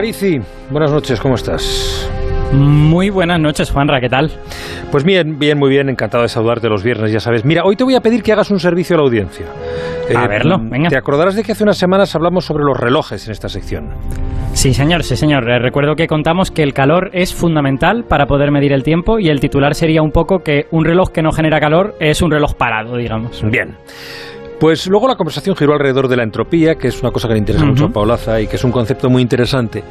Aparici, buenas noches, ¿cómo estás? Muy buenas noches, Juanra, ¿qué tal? Pues bien, bien, muy bien, encantado de saludarte los viernes, ya sabes. Mira, hoy te voy a pedir que hagas un servicio a la audiencia. a verlo, venga. Te acordarás de que hace unas semanas hablamos sobre los relojes en esta sección. Sí, señor, sí, señor. Eh, recuerdo que contamos que el calor es fundamental para poder medir el tiempo y el titular sería un poco que un reloj que no genera calor es un reloj parado, digamos. Bien. Pues luego la conversación giró alrededor de la entropía, que es una cosa que le interesa mucho a Paulaza y que es un concepto muy interesante.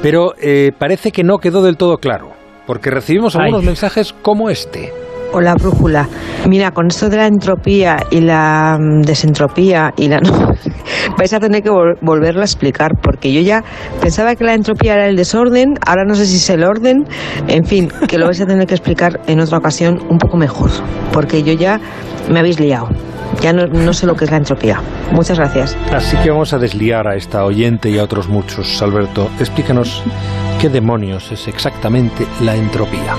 Pero eh, parece que no quedó del todo claro, porque recibimos algunos mensajes como este. Hola, brújula. Mira, con esto de la entropía y la mm, desentropía y la no, vais a tener que volverlo a explicar porque yo ya pensaba que la entropía era el desorden, ahora no sé si es el orden, en fin, que lo vais a tener que explicar en otra ocasión un poco mejor, porque yo ya me habéis liado. Ya no, sé lo que es la entropía. Muchas gracias. Así que vamos a desliar a esta oyente y a otros muchos. Alberto, explícanos qué demonios es exactamente la entropía.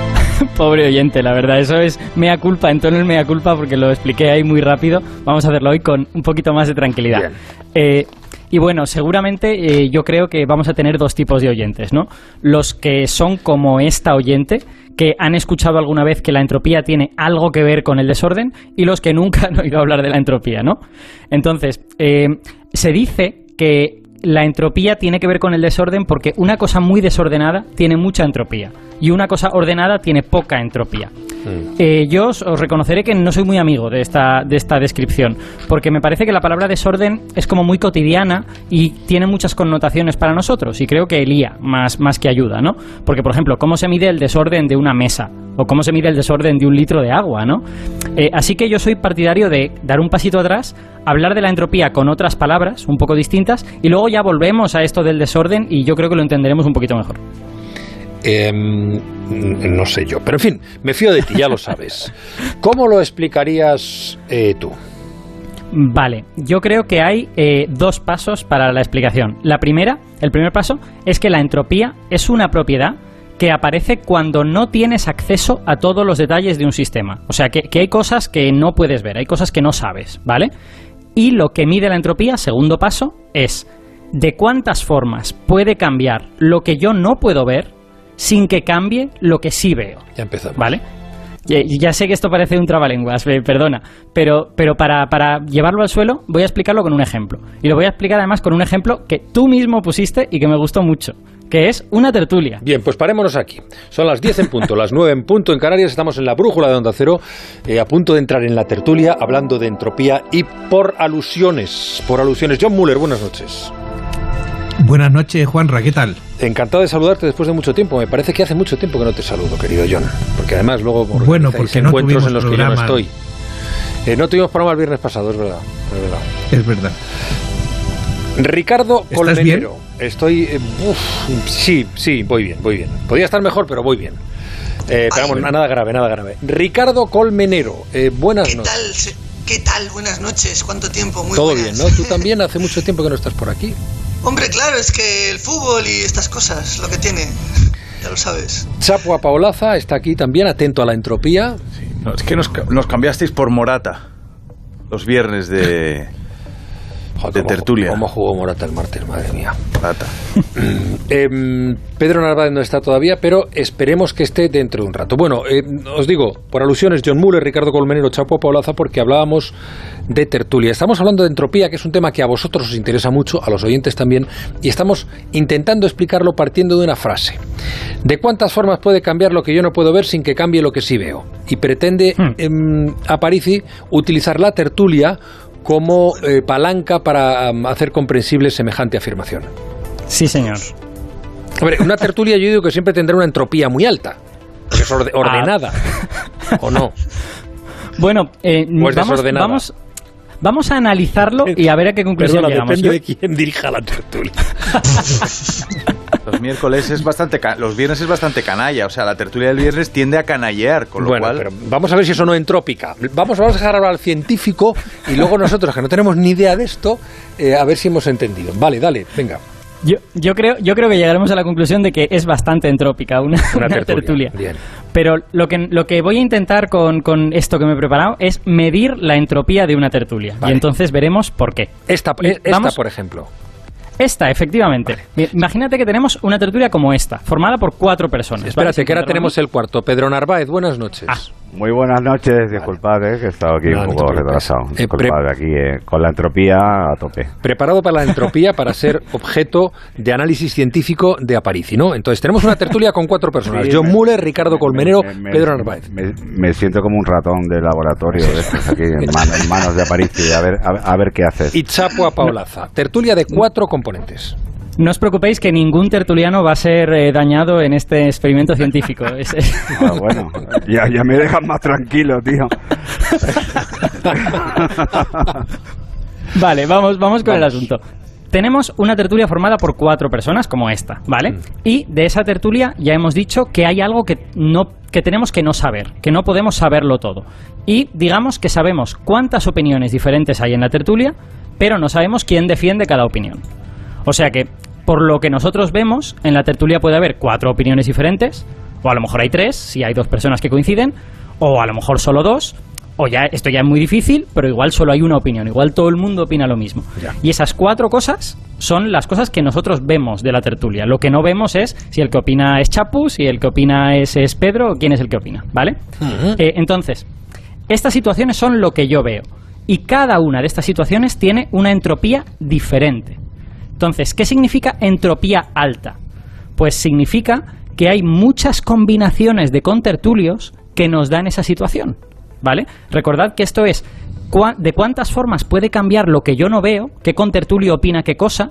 Pobre oyente, la verdad, eso es mea culpa, en tono el mea culpa porque lo expliqué ahí muy rápido. Vamos a hacerlo hoy con un poquito más de tranquilidad. Eh, y bueno, seguramente eh, yo creo que vamos a tener dos tipos de oyentes, ¿no? Los que son como esta oyente, que han escuchado alguna vez que la entropía tiene algo que ver con el desorden, y los que nunca han oído hablar de la entropía, ¿no? Entonces, eh, se dice que la entropía tiene que ver con el desorden porque una cosa muy desordenada tiene mucha entropía y una cosa ordenada tiene poca entropía. Mm. Eh, yo os, reconoceré que no soy muy amigo de esta, de esta descripción, porque me parece que la palabra desorden es como muy cotidiana y tiene muchas connotaciones para nosotros, y creo que elía más, más que ayuda, ¿no? Porque, por ejemplo, ¿cómo se mide el desorden de una mesa? ¿O cómo se mide el desorden de un litro de agua, ¿no? Eh, así que yo soy partidario de dar un pasito atrás, hablar de la entropía con otras palabras un poco distintas, y luego ya volvemos a esto del desorden y yo creo que lo entenderemos un poquito mejor. Em, no sé yo, pero en fin, me fío de ti, ya lo sabes. ¿Cómo lo explicarías eh, tú? Vale, yo creo que hay eh, dos pasos para la explicación. La primera, el primer paso, es que la entropía es una propiedad que aparece cuando no tienes acceso a todos los detalles de un sistema. O sea, que, que hay cosas que no puedes ver, hay cosas que no sabes, ¿vale? Y lo que mide la entropía, segundo paso, es de cuántas formas puede cambiar lo que yo no puedo ver sin que cambie lo que sí veo. Ya empezamos. ¿Vale? Ya, sé que esto parece un trabalenguas, perdona, pero, pero para, para, llevarlo al suelo voy a explicarlo con un ejemplo. Y lo voy a explicar además con un ejemplo que tú mismo pusiste y que me gustó mucho, que es una tertulia. Bien, pues parémonos aquí. Son las 10 en punto, las 9 en punto en Canarias, estamos en la brújula de Onda Cero, eh, a punto de entrar en la tertulia hablando de entropía y por alusiones. Por alusiones. John Muller, buenas noches. Buenas noches, Juanra, ¿qué tal? Encantado de saludarte después de mucho tiempo. Me parece que hace mucho tiempo que no te saludo, querido John. Porque además luego por bueno, porque no encuentros en los que yo no estoy. Eh, no tuvimos programa el viernes pasado, es verdad. Es verdad. Ricardo Colmenero. Estoy. Eh, sí, sí, voy bien, voy bien. Podría estar mejor, pero voy bien. Eh, pero vamos, nada grave, nada grave. Ricardo Colmenero, eh, buenas ¿Qué noches. Tal, ¿Qué tal? Buenas noches. ¿Cuánto tiempo? Muy Todo bien, ¿no? Tú también hace mucho tiempo que no estás por aquí. Hombre, claro, es que el fútbol y estas cosas, lo que tiene, ya lo sabes. Chapo Paolaza está aquí también, atento a la entropía. es que nos, nos cambiaste por Morata los viernes de, de tertulia. ¿Cómo jugó Morata el martes? Madre mía. Morata. Em, Pedro Narváez no está todavía, pero esperemos que esté dentro de un rato. Bueno, eh, os digo, por alusiones, John Muller, Ricardo Colmenero, Chapo Paulaza, porque hablábamos de tertulia. Estamos hablando de entropía, que es un tema que a vosotros os interesa mucho, a los oyentes también, y estamos intentando explicarlo partiendo de una frase. ¿De cuántas formas puede cambiar lo que yo no puedo ver sin que cambie lo que sí veo? Y pretende hmm. A Parisi utilizar la tertulia como eh, palanca para hacer comprensible semejante afirmación. Sí, señor. Hombre, una tertulia yo digo que siempre tendrá una entropía muy alta, es ordenada, ah. ¿o no? Bueno, eh, vamos, vamos, vamos, a analizarlo y a ver a qué conclusión llegamos. Depende de quién dirija la tertulia. Los miércoles es bastante, los viernes es bastante canalla, o sea, la tertulia del viernes tiende a canallear, con lo bueno, cual... Pero vamos a ver si eso no entrópica. Vamos, a dejar hablar al científico y luego nosotros, que no tenemos ni idea de esto, eh, a ver si hemos entendido. Vale, dale, venga. Yo, yo, creo, yo creo que llegaremos a la conclusión de que es bastante entrópica una, tertulia. Pero lo que, lo que voy a intentar con, con, esto que me he preparado es medir la entropía de una tertulia. Y entonces veremos por qué. Esta, esta por ejemplo. Esta, efectivamente. Imagínate que tenemos una tertulia como esta, formada por cuatro personas. Espérate, que ahora tenemos el cuarto. Pedro Narváez, buenas noches. Ah. Muy buenas noches, disculpad eh, que he estado aquí un poco retrasado. Eh, disculpad, aquí eh, con la entropía a tope. Preparado para la entropía para ser objeto de análisis científico de Aparici, ¿no? Entonces tenemos una tertulia con cuatro personas. John Muller, Ricardo Colmenero, Pedro Narváez. Me, siento como un ratón de laboratorio de estos aquí en, manos de Aparici. A ver, a, ver qué haces. Y Chapo a Paolaza. Tertulia de cuatro componentes. No os preocupéis que ningún tertuliano va a ser eh, dañado en este experimento científico. Ah, bueno, ya, ya me dejan más tranquilo, tío. vale, vamos, vamos con el asunto. Tenemos una tertulia formada por cuatro personas como esta, ¿vale? Mm. Y de esa tertulia ya hemos dicho que hay algo que no que tenemos que no saber, que no podemos saberlo todo. Y digamos que sabemos cuántas opiniones diferentes hay en la tertulia, pero no sabemos quién defiende cada opinión. O sea que, por lo que nosotros vemos, en la tertulia puede haber cuatro opiniones diferentes, o a lo mejor hay tres, si hay dos personas que coinciden, o a lo mejor solo dos, o ya esto ya es muy difícil, pero igual solo hay una opinión, igual todo el mundo opina lo mismo. Y esas cuatro cosas son las cosas que nosotros vemos de la tertulia. Lo que no vemos es si el que opina es Chapu, si el que opina es, Pedro, o quién es el que opina, ¿vale? Eh, entonces, estas situaciones son lo que yo veo. Y cada una de estas situaciones tiene una entropía diferente. Entonces, ¿qué significa entropía alta? Pues significa que hay muchas combinaciones de contertulios que nos dan esa situación. ¿Vale? Recordad que esto es de cuántas formas puede cambiar lo que yo no veo, qué contertulio opina qué cosa,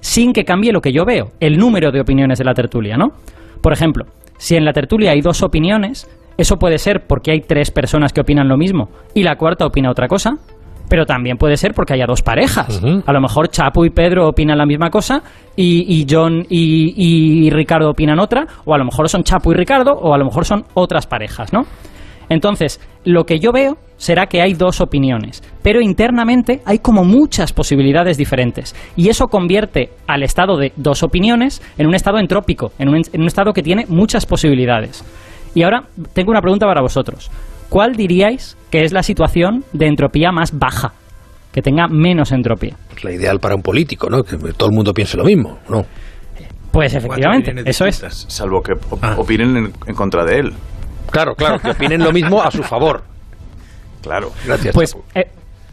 sin que cambie lo que yo veo, el número de opiniones de la tertulia, ¿no? Por ejemplo, si en la tertulia hay dos opiniones, eso puede ser porque hay tres personas que opinan lo mismo y la cuarta opina otra cosa, pero también puede ser porque haya dos parejas. A lo mejor Chapo y Pedro opinan la misma cosa y, John y, Ricardo opinan otra, o a lo mejor son Chapo y Ricardo, o a lo mejor son otras parejas, ¿no? Entonces, lo que yo veo será que hay dos opiniones, pero internamente hay como muchas posibilidades diferentes. Y eso convierte al estado de dos opiniones en un estado entrópico, en un, en un estado que tiene muchas posibilidades. Y ahora tengo una pregunta para vosotros. ¿Cuál diríais que es la situación de entropía más baja? Que tenga menos entropía. Es la ideal para un político, ¿no? Que todo el mundo piense lo mismo, ¿no? Pues efectivamente, eso es. Salvo que opinen en, contra de él. Claro, claro, que opinen lo mismo a su favor. Claro. Gracias. Pues eh,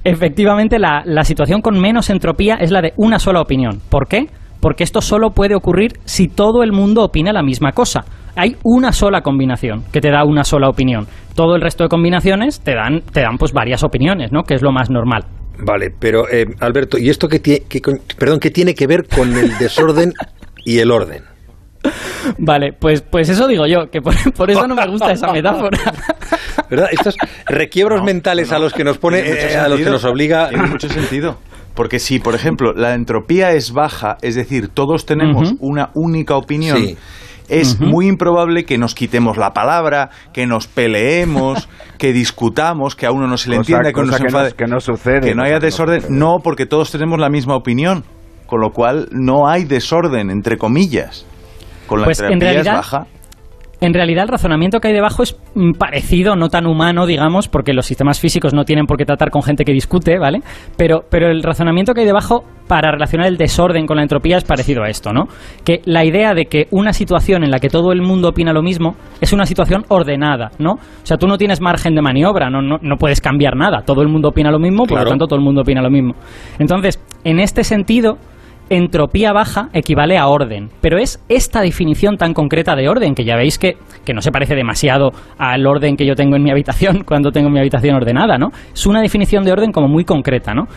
efectivamente la, la situación con menos entropía es la de una sola opinión. ¿Por qué? Porque esto solo puede ocurrir si todo el mundo opina la misma cosa hay una sola combinación que te da una sola opinión. Todo el resto de combinaciones te dan, te dan pues varias opiniones, ¿no? Que es lo más normal. Vale, pero eh, Alberto, ¿y esto qué, perdón, qué tiene que ver con el desorden y el orden? Vale, pues, pues eso digo yo, que por, eso no me gusta esa metáfora. ¿Verdad? Estos requiebros mentales a los que nos pone, eh, a los que nos obliga. Tiene mucho sentido. Porque si, por ejemplo, la entropía es baja, es decir, todos tenemos una única opinión es muy improbable que nos quitemos la palabra, que nos peleemos, que discutamos, que a uno no se le entienda, que, nos enfade, que, no, sucede. Que no haya desorden. No, porque todos tenemos la misma opinión. Con lo cual no hay desorden, entre comillas. Con la pues en realidad, baja. En realidad el razonamiento que hay debajo es mm, parecido, no tan humano, digamos, porque los sistemas físicos no tienen por qué tratar con gente que discute, ¿vale? Pero, pero el razonamiento que hay debajo para relacionar el desorden con la entropía es parecido a esto, ¿no? Que la idea de que una situación en la que todo el mundo opina lo mismo es una situación ordenada, ¿no? O sea, tú no tienes margen de maniobra, no, no, no puedes cambiar nada, todo el mundo opina lo mismo, por lo tanto todo el mundo opina lo mismo. Entonces, en este sentido, entropía baja equivale a orden, pero es esta definición tan concreta de orden, que ya veis que, que, no se parece demasiado al orden que yo tengo en mi habitación cuando tengo mi habitación ordenada, ¿no? Es una definición de orden como muy concreta, ¿no?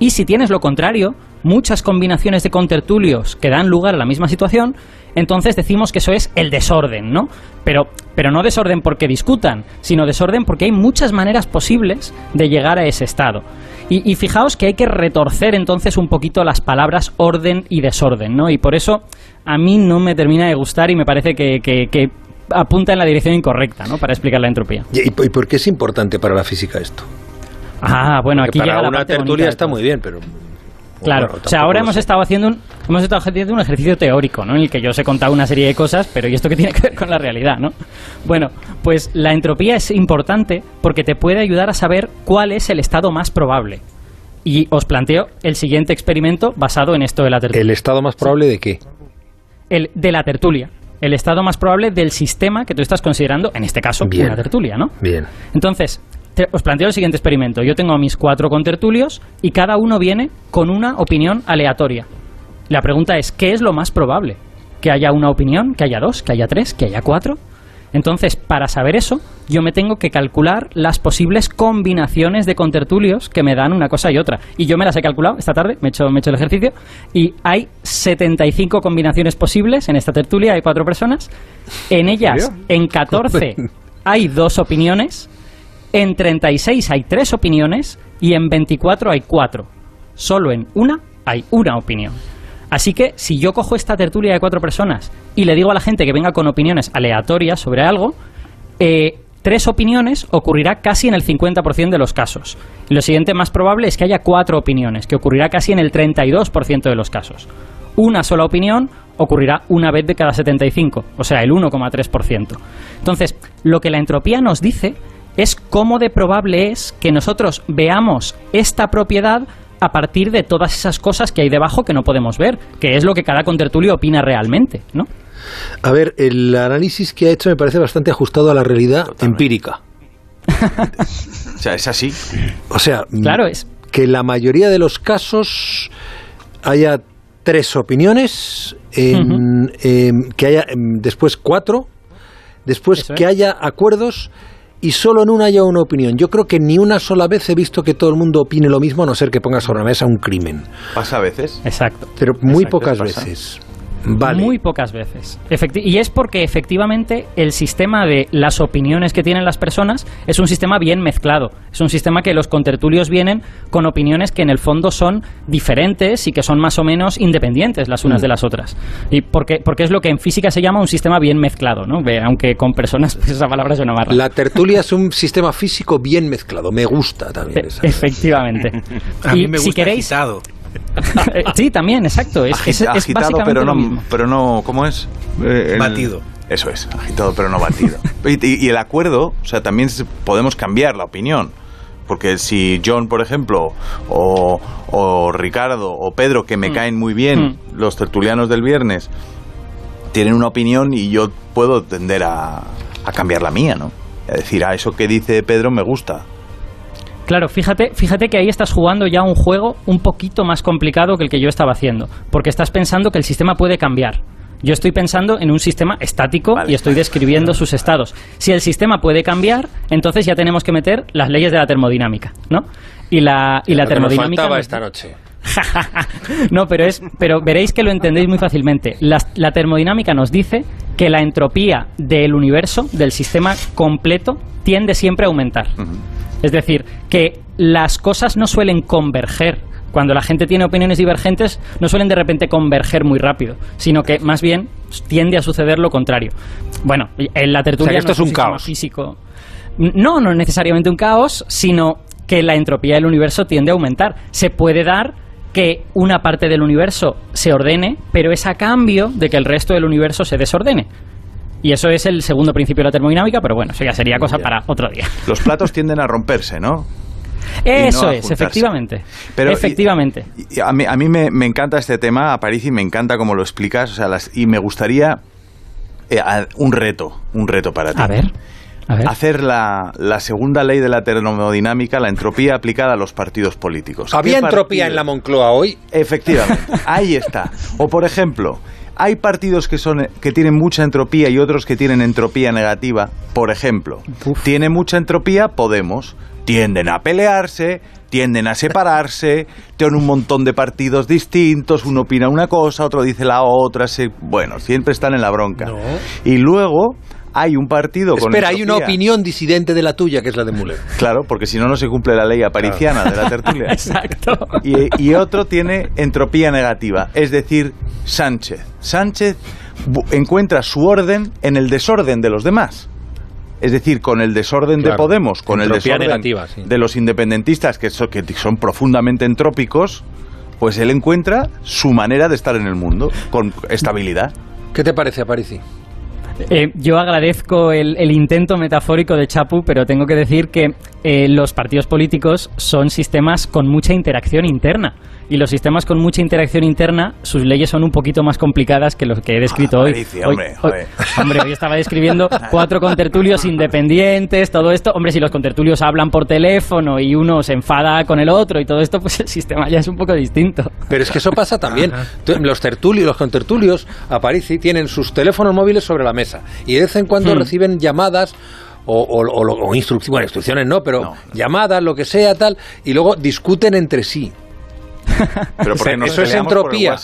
Y si tienes lo contrario, muchas combinaciones de contertulios que dan lugar a la misma situación, entonces decimos que eso es el desorden, ¿no? Pero, pero no desorden porque discutan, sino desorden porque hay muchas maneras posibles de llegar a ese estado. Y, fijaos que hay que retorcer entonces un poquito las palabras orden y desorden, ¿no? Y por eso a mí no me termina de gustar y me parece que, que, apunta en la dirección incorrecta, ¿no? Para explicar la entropía. ¿Y, por qué es importante para la física esto? Ah, bueno, aquí llega la una tertulia está muy bien, pero Claro, o sea, ahora hemos estado haciendo un hemos estado haciendo un ejercicio teórico, ¿no? En el que yo os he contado una serie de cosas, pero ¿y esto qué tiene que ver con la realidad, no? Bueno, pues la entropía es importante porque te puede ayudar a saber cuál es el estado más probable. y os planteo el siguiente experimento basado en esto de la tertulia. ¿El estado más probable de qué? El de la tertulia. El estado más probable del sistema que tú estás considerando, en este caso, Bien. una tertulia, ¿no? Bien. Entonces, te- os planteo el siguiente experimento. Yo tengo a mis cuatro contertulios y cada uno viene con una opinión aleatoria. La pregunta es, ¿qué es lo más probable? ¿Que haya una opinión? ¿Que haya dos? ¿Que haya tres? ¿Que haya cuatro? Entonces, para saber eso, yo me tengo que calcular las posibles combinaciones de contertulios que me dan una cosa y otra. Y yo me las he calculado esta tarde, me he hecho, me he hecho el ejercicio, y hay 75 combinaciones posibles en esta tertulia, hay cuatro personas. En ellas, en 14 hay dos opiniones, en 36 hay tres opiniones y en 24 hay cuatro. Solo en una hay una opinión. Así que si yo cojo esta tertulia de cuatro personas y le digo a la gente que venga con opiniones aleatorias sobre algo, eh, tres opiniones ocurrirá casi en el 50% de los casos. Lo siguiente más probable es que haya cuatro opiniones, que ocurrirá casi en el 32% de los casos. Una sola opinión ocurrirá una vez de cada 75, o sea, el 1,3%. Entonces, lo que la entropía nos dice es cómo de probable es que nosotros veamos esta propiedad a partir de todas esas cosas que hay debajo que no podemos ver, que es lo que cada contertulio opina realmente, ¿no? A ver, el análisis que ha hecho me parece bastante ajustado a la realidad empírica. O sea, es así. O sea, mm, Claro, es que en la mayoría de los casos haya tres opiniones, en- em, que haya em, después cuatro, después Eso que es. haya acuerdos y solo en una haya una opinión. Yo creo que ni una sola vez he visto que todo el mundo opine lo mismo, a no ser que ponga sobre la mesa un crimen. Pasa a veces. exacto. Pero muy Exacto, pocas pasa. veces. Vale. Muy pocas veces. Efecti- y es porque efectivamente el sistema de las opiniones que tienen las personas es un sistema bien mezclado. Es un sistema que los contertulios vienen con opiniones que en el fondo son diferentes y que son más o menos independientes las unas de las otras. Y porque, porque es lo que en física se llama un sistema bien mezclado, ¿no? Aunque con personas pues, esa palabra suena más rara. La tertulia es un sistema físico bien mezclado. Me gusta también E- esa. efectivamente. A y mí me gusta si queréis, agitado. Eh, sí, también, exacto. Es, es- Agita- es agitado, básicamente pero lo no, mismo. pero no, ¿cómo es? Eh, el- Batido. Eso es, agitado pero no batido. y, y- y el acuerdo, o sea, también podemos cambiar la opinión. Porque si John, por ejemplo, o, o Ricardo, o Pedro, que me Mm. caen muy bien, Mm. los tertulianos del viernes, tienen una opinión y yo puedo tender a, a cambiar la mía, ¿no? A decir, ah, eso que dice Pedro me gusta. Claro, fíjate, fíjate que ahí estás jugando ya un juego un poquito más complicado que el que yo estaba haciendo, porque estás pensando que el sistema puede cambiar. Yo estoy pensando en un sistema estático Vale. y estoy describiendo sus estados. Si el sistema puede cambiar, entonces ya tenemos que meter las leyes de la termodinámica, ¿no? Y la, y la Lo que nos termodinámica. faltaba esta noche. no, pero es, pero veréis que lo entendéis muy fácilmente. La, la termodinámica nos dice que la entropía del universo, del sistema completo, tiende siempre a aumentar. Es decir, que las cosas no suelen converger. Cuando la gente tiene opiniones divergentes, no suelen de repente converger muy rápido, sino que más bien tiende a suceder lo contrario. Bueno, en la tertulia O sea, que esto no es un caos. físico. No, no necesariamente un caos, sino que la entropía del universo tiende a aumentar. Se puede dar que una parte del universo se ordene, pero es a cambio de que el resto del universo se desordene. Y eso es el segundo principio de la termodinámica, pero bueno, eso ya sería cosa para otro día. Los platos tienden a romperse, ¿no? Eso no es, efectivamente. Pero, efectivamente. y a mí, a mí me, me encanta este tema, a París, y me encanta cómo lo explicas. O sea, las- y me gustaría eh, a- un reto, un reto para ti. A ver, a ver. Hacer la, la segunda ley de la termodinámica, la entropía aplicada a los partidos políticos. ¿Había ¿Qué entropía partido- en la Moncloa hoy? Efectivamente, ahí está. O por ejemplo, hay partidos que son que tienen mucha entropía y otros que tienen entropía negativa. Por ejemplo, tiene mucha entropía Podemos, tienden a pelearse, tienden a separarse, tienen un montón de partidos distintos, uno opina una cosa, otro dice la otra, se, bueno, siempre están en la bronca. Y luego hay un partido con Espera, hay una opinión disidente de la tuya, que es la de Müller. Claro, porque si no, no se cumple la ley apariciana de la tertulia. Exacto. Y, y otro tiene entropía negativa, es decir, Sánchez. Sánchez encuentra su orden en el desorden de los demás. Es decir, con el desorden de. Podemos, con el desorden negativa, sí. de los independentistas, que son, que son profundamente entrópicos, pues él encuentra su manera de estar en el mundo, con estabilidad. ¿Qué te parece, Aparici? Eh, yo agradezco el, intento metafórico de Chapu, pero tengo que decir que eh, los partidos políticos son sistemas con mucha interacción interna y los sistemas con mucha interacción interna, sus leyes son un poquito más complicadas que los que he descrito hoy. hombre, hombre, hoy estaba describiendo cuatro contertulios independientes, todo esto. Hombre, si los contertulios hablan por teléfono y uno se enfada con el otro y todo esto, pues el sistema ya es un poco distinto. Pero es que eso pasa también. Los tertulios, los contertulios, a París tienen sus teléfonos móviles sobre la mesa y de vez en cuando hmm. reciben llamadas o, o, instrucciones, bueno, instrucciones no, pero llamadas, lo que sea, tal, y luego discuten entre sí. Pero eso es entropía.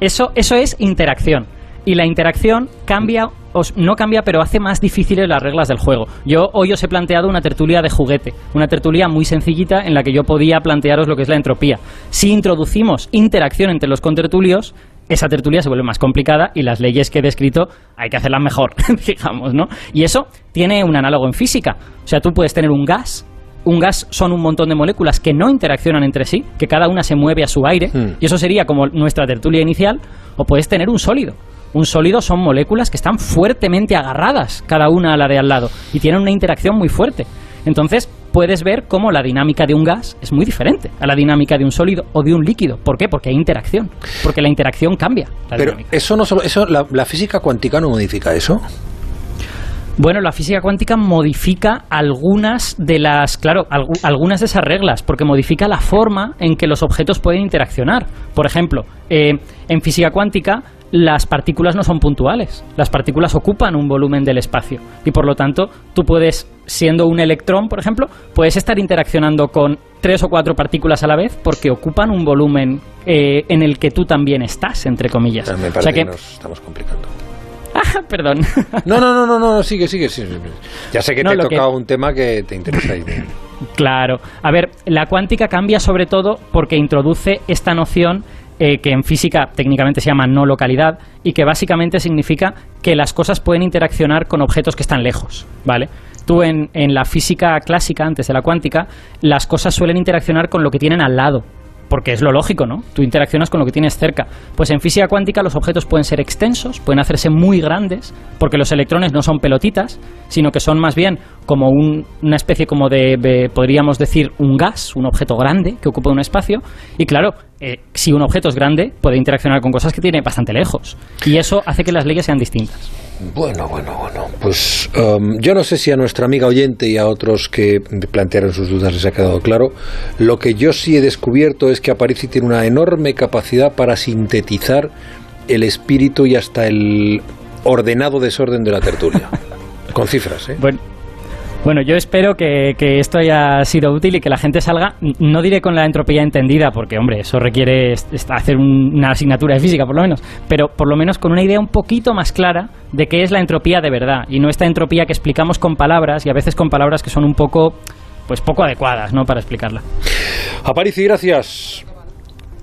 Eso, eso es interacción. Y la interacción cambia, no cambia, pero hace más difíciles las reglas del juego. Yo hoy os he planteado una tertulia de juguete, una tertulia muy sencillita en la que yo podía plantearos lo que es la entropía. Si introducimos interacción entre los contertulios, esa tertulia se vuelve más complicada y las leyes que he descrito hay que hacerlas mejor, digamos, ¿no? Y eso tiene un análogo en física. O sea, tú puedes tener un gas un gas son un montón de moléculas que no interaccionan entre sí, que cada una se mueve a su aire, hmm. y eso sería como nuestra tertulia inicial, o puedes tener un sólido. Un sólido son moléculas que están fuertemente agarradas cada una a la de al lado y tienen una interacción muy fuerte. Entonces, puedes ver cómo la dinámica de un gas es muy diferente a la dinámica de un sólido o de un líquido. ¿Por qué? Porque hay interacción. Porque la interacción cambia. Pero eso no solo, eso la física cuántica no modifica eso. Bueno, la física cuántica modifica algunas de las, claro, algunas de esas reglas, porque modifica la forma en que los objetos pueden interaccionar. Por ejemplo, eh, en física cuántica las partículas no son puntuales, las partículas ocupan un volumen del espacio y por lo tanto tú puedes, siendo un electrón, por ejemplo, puedes estar interaccionando con tres o cuatro partículas a la vez porque ocupan un volumen eh, en el que tú también estás, entre comillas. Me parece que nos estamos complicando. Perdón. No, no, no, no, no, sigue, sigue, sigue. Ya sé que te he tocado un tema que te interesa. Ahí. Claro. A ver, la cuántica cambia sobre todo porque introduce esta noción eh, que en física técnicamente se llama no localidad y que básicamente significa que las cosas pueden interaccionar con objetos que están lejos, ¿vale? Tú en, en la física clásica, antes de la cuántica, las cosas suelen interaccionar con lo que tienen al lado porque es lo lógico, ¿no? Tú interaccionas con lo que tienes cerca. Pues en física cuántica los objetos pueden ser extensos, pueden hacerse muy grandes, porque los electrones no son pelotitas, sino que son más bien como una especie como de, podríamos decir, un gas, un objeto grande que ocupa un espacio. Y claro, eh, si un objeto es grande, puede interaccionar con cosas que tiene bastante lejos. Y eso hace que las leyes sean distintas. Bueno, bueno, bueno. Pues um, yo no sé si a nuestra amiga oyente y a otros que plantearon sus dudas les ha quedado claro. Lo que yo sí he descubierto es que Aparici tiene una enorme capacidad para sintetizar el espíritu y hasta el ordenado desorden de la tertulia. Con cifras, ¿eh? Bueno, bueno, yo espero que, esto haya sido útil y que la gente salga, no diré con la entropía entendida, porque, hombre, eso requiere hacer una asignatura de física, por lo menos, pero por lo menos con una idea un poquito más clara de qué es la entropía de verdad y no esta entropía que explicamos con palabras y a veces con palabras que son un poco, pues poco adecuadas, ¿no?, para explicarla. Aparici, gracias.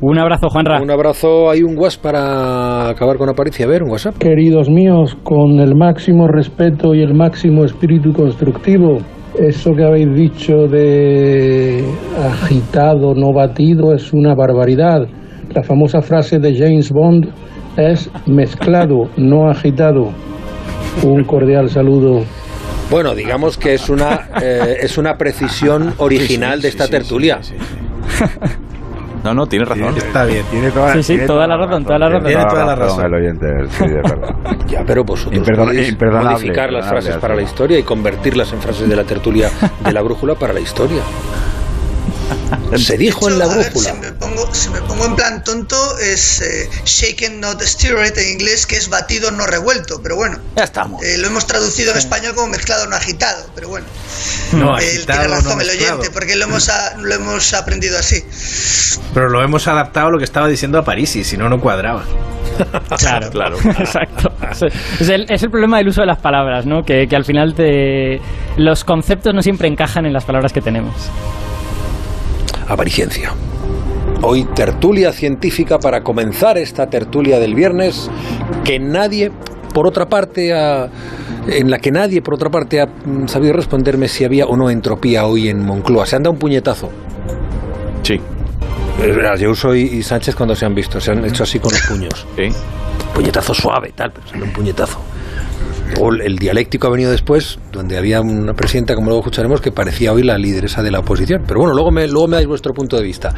Un abrazo, Juanra. Un abrazo. Hay un WhatsApp para acabar con Aparicio. A ver, un WhatsApp. Queridos míos, con el máximo respeto y el máximo espíritu constructivo, eso que habéis dicho de agitado, no batido, es una barbaridad. La famosa frase de James Bond es mezclado, no agitado. Un cordial saludo. Bueno, digamos que es una, eh, es una precisión original de esta tertulia. No, no, tiene razón. Está bien. Tiene toda, sí, sí, toda, la razón, toda la razón. Tiene toda la razón. El oyente, sí, de verdad. ya, pero vosotros podéis modificar las frases para la historia y convertirlas en frases de la tertulia de la brújula para la historia. Se dijo en la brújula. si, me pongo, en plan tonto, es eh, shaken not stirred en inglés, que es batido no revuelto, pero bueno. Ya estamos. Eh, lo hemos traducido en español como mezclado no agitado, pero bueno. No, eh, tiene razón el oyente, porque lo hemos, lo hemos aprendido así. Pero lo hemos adaptado a lo que estaba diciendo a París, y si no, no cuadraba. Claro, claro. Exacto. Es el, es el, problema del uso de las palabras, ¿no? Que, que al final te, los conceptos no siempre encajan en las palabras que tenemos. Avariciencia. Hoy tertulia científica para comenzar esta tertulia del viernes que nadie, por otra parte, en la que nadie, por otra parte, ha sabido responderme si había o no entropía hoy en Moncloa. Se han dado un puñetazo. Sí. Yo y, y Sánchez cuando se han visto, se han hecho así con los puños. Sí. puñetazo suave, tal, pero sale un puñetazo. Luego el dialéctico ha venido después, donde había una presidenta, como luego escucharemos, que parecía hoy la lideresa de la oposición. Pero bueno, luego me, luego me dais vuestro punto de vista.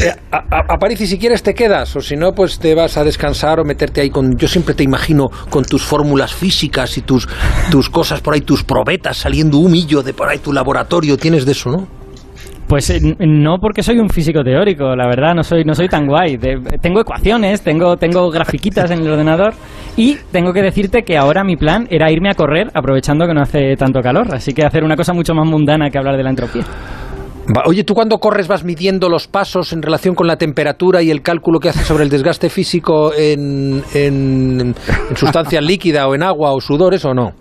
Eh, a, París, y si quieres te quedas, o si no, pues te vas a descansar o meterte ahí con... Yo siempre te imagino con tus fórmulas físicas y tus, tus cosas por ahí, tus probetas, saliendo humillo de por ahí tu laboratorio. Tienes de eso, ¿no? Pues eh, no porque soy un físico teórico, la verdad, no soy, no soy tan guay. tengo ecuaciones, tengo, tengo grafiquitas en el ordenador y tengo que decirte que ahora mi plan era irme a correr aprovechando que no hace tanto calor, así que hacer una cosa mucho más mundana que hablar de la entropía. Oye, ¿tú cuando corres vas midiendo los pasos en relación con la temperatura y el cálculo que haces sobre el desgaste físico en, en, en sustancia líquida o en agua o sudores o no?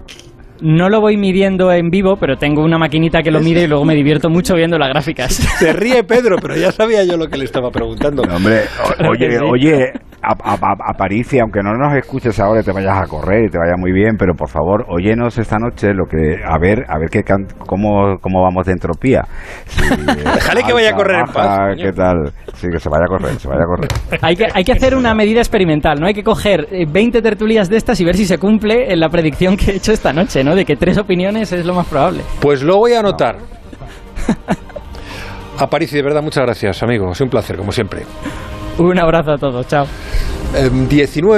No lo voy midiendo en vivo, pero tengo una maquinita que lo mide y luego me divierto mucho viendo las gráficas. Se ríe Pedro, pero ya sabía yo lo que le estaba preguntando. hombre, oye, oye, a, a, París y aunque no nos escuches ahora y te vayas a correr y te vaya muy bien, pero por favor, óyenos esta noche lo que a ver, a ver qué cómo, cómo vamos de entropía. Déjale que vaya a correr en paz. ¿Qué tal? Sí, que se vaya a correr, se vaya a correr. Hay que, hay que hacer una medida experimental, ¿no? Hay que coger 20 eh, tertulias de estas y ver si se cumple en la predicción que he hecho esta noche, ¿no? De que tres opiniones es lo más probable. Pues lo voy a anotar. A París, de verdad, muchas gracias, amigo. Es un placer, como siempre. Un abrazo a todos. Chao. 19